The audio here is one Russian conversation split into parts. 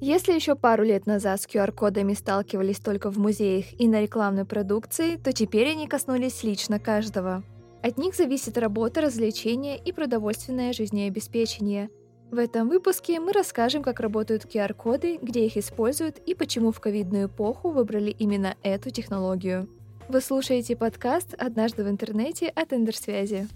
Если еще пару лет назад с QR-кодами сталкивались только в музеях и на рекламной продукции, то теперь они коснулись лично каждого. От них зависит работа, развлечения и продовольственное жизнеобеспечение. В этом выпуске мы расскажем, как работают QR-коды, где их используют и почему в ковидную эпоху выбрали именно эту технологию. Вы слушаете подкаст «Однажды в интернете» от Эндерсвязи.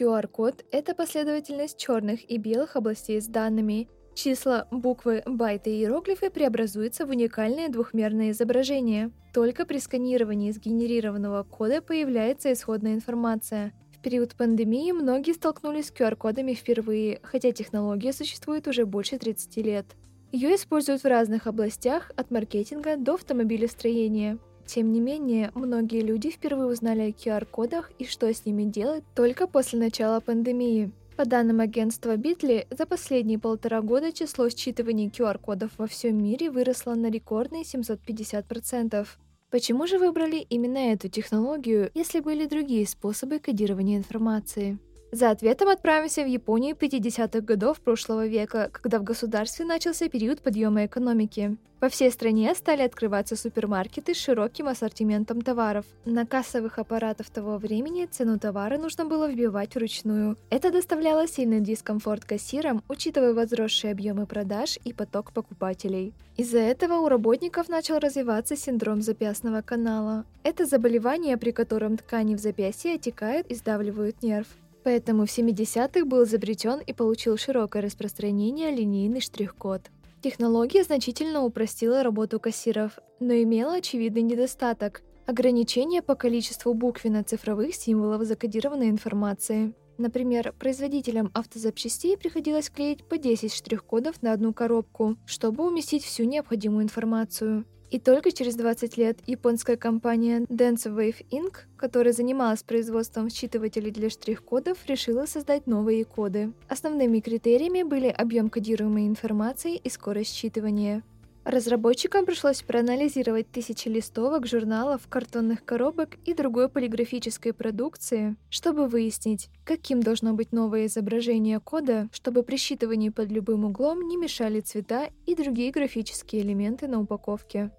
QR-код — это последовательность черных и белых областей с данными. Числа, буквы, байты и иероглифы преобразуются в уникальное двухмерное изображение. Только при сканировании сгенерированного кода появляется исходная информация. В период пандемии многие столкнулись с QR-кодами впервые, хотя технология существует уже больше 30 лет. Ее используют в разных областях, от маркетинга до автомобилестроения. Тем не менее, многие люди впервые узнали о QR-кодах и что с ними делать только после начала пандемии. По данным агентства Bitly, за последние полтора года число считываний QR-кодов во всем мире выросло на рекордные 750%. Почему же выбрали именно эту технологию, если были другие способы кодирования информации? За ответом отправимся в Японию 50-х годов прошлого века, когда в государстве начался период подъема экономики. По всей стране стали открываться супермаркеты с широким ассортиментом товаров. На кассовых аппаратах того времени цену товара нужно было вбивать вручную. Это доставляло сильный дискомфорт кассирам, учитывая возросшие объемы продаж и поток покупателей. Из-за этого у работников начал развиваться синдром запястного канала. Это заболевание, при котором ткани в запястье отекают и сдавливают нерв. Поэтому в 70-х был изобретен и получил широкое распространение линейный штрих-код. Технология значительно упростила работу кассиров, но имела очевидный недостаток – ограничение по количеству буквенно-цифровых символов закодированной информации. Например, производителям автозапчастей приходилось клеить по 10 штрих-кодов на одну коробку, чтобы уместить всю необходимую информацию. И только через 20 лет японская компания Dance Wave Inc., которая занималась производством считывателей для штрих-кодов, решила создать новые коды. Основными критериями были объем кодируемой информации и скорость считывания. Разработчикам пришлось проанализировать тысячи листовок, журналов, картонных коробок и другой полиграфической продукции, чтобы выяснить, каким должно быть новое изображение кода, чтобы при считывании под любым углом не мешали цвета и другие графические элементы на упаковке.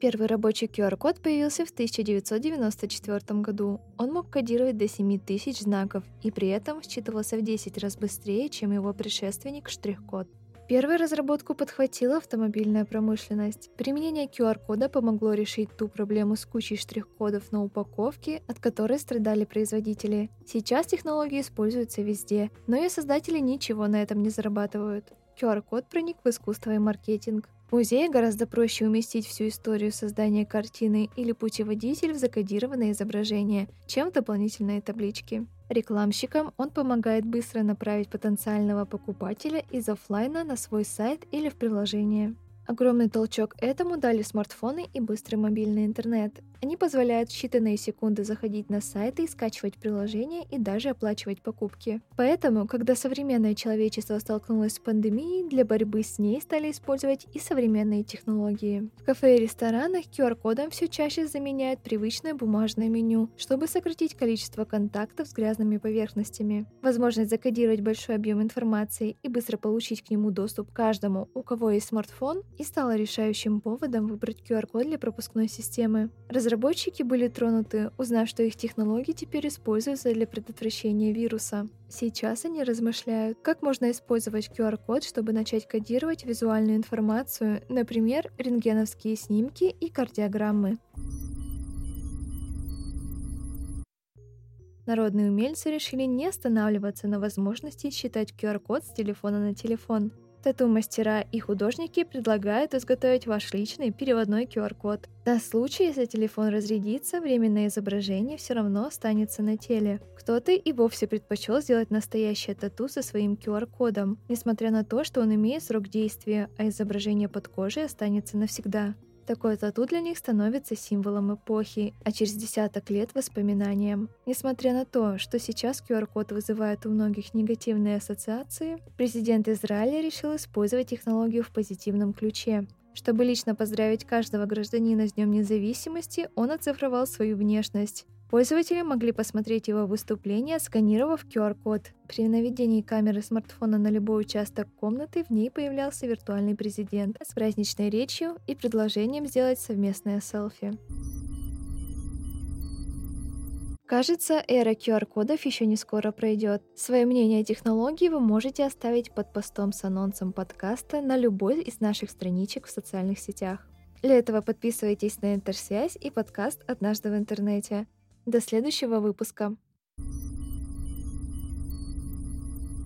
Первый рабочий QR-код появился в 1994 году. Он мог кодировать до 7000 знаков и при этом считывался в 10 раз быстрее, чем его предшественник штрих-код. Первую разработку подхватила автомобильная промышленность. Применение QR-кода помогло решить ту проблему с кучей штрих-кодов на упаковке, от которой страдали производители. Сейчас технология используется везде, но ее создатели ничего на этом не зарабатывают. QR-код проник в искусство и маркетинг. В музее гораздо проще уместить всю историю создания картины или путеводитель в закодированное изображение, чем в дополнительные таблички. Рекламщикам он помогает быстро направить потенциального покупателя из офлайна на свой сайт или в приложение. Огромный толчок этому дали смартфоны и быстрый мобильный интернет. Они позволяют в считанные секунды заходить на сайты, скачивать приложения и даже оплачивать покупки. Поэтому, когда современное человечество столкнулось с пандемией, для борьбы с ней стали использовать и современные технологии. В кафе и ресторанах QR-кодом все чаще заменяют привычное бумажное меню, чтобы сократить количество контактов с грязными поверхностями. Возможность закодировать большой объем информации и быстро получить к нему доступ каждому, у кого есть смартфон, и стала решающим поводом выбрать QR-код для пропускной системы. Разработчики были тронуты, узнав, что их технологии теперь используются для предотвращения вируса. Сейчас они размышляют, как можно использовать QR-код, чтобы начать кодировать визуальную информацию, например, рентгеновские снимки и кардиограммы. Народные умельцы решили не останавливаться на возможности считать QR-код с телефона на телефон. Тату-мастера и художники предлагают изготовить ваш личный переводной QR-код. На случай, если телефон разрядится, временное изображение все равно останется на теле. Кто-то и вовсе предпочел сделать настоящее тату со своим QR-кодом, несмотря на то, что он имеет срок действия, а изображение под кожей останется навсегда. Такое тату для них становится символом эпохи, а через десяток лет воспоминанием. Несмотря на то, что сейчас QR-код вызывает у многих негативные ассоциации, президент Израиля решил использовать технологию в позитивном ключе. Чтобы лично поздравить каждого гражданина с Днем независимости, он оцифровал свою внешность. Пользователи могли посмотреть его выступление, сканировав QR-код. При наведении камеры смартфона на любой участок комнаты в ней появлялся виртуальный президент с праздничной речью и предложением сделать совместное селфи. Кажется, эра QR-кодов еще не скоро пройдет. Свое мнение о технологии вы можете оставить под постом с анонсом подкаста на любой из наших страничек в социальных сетях. Для этого подписывайтесь на Интерсвязь и подкаст «Однажды в интернете». До следующего выпуска.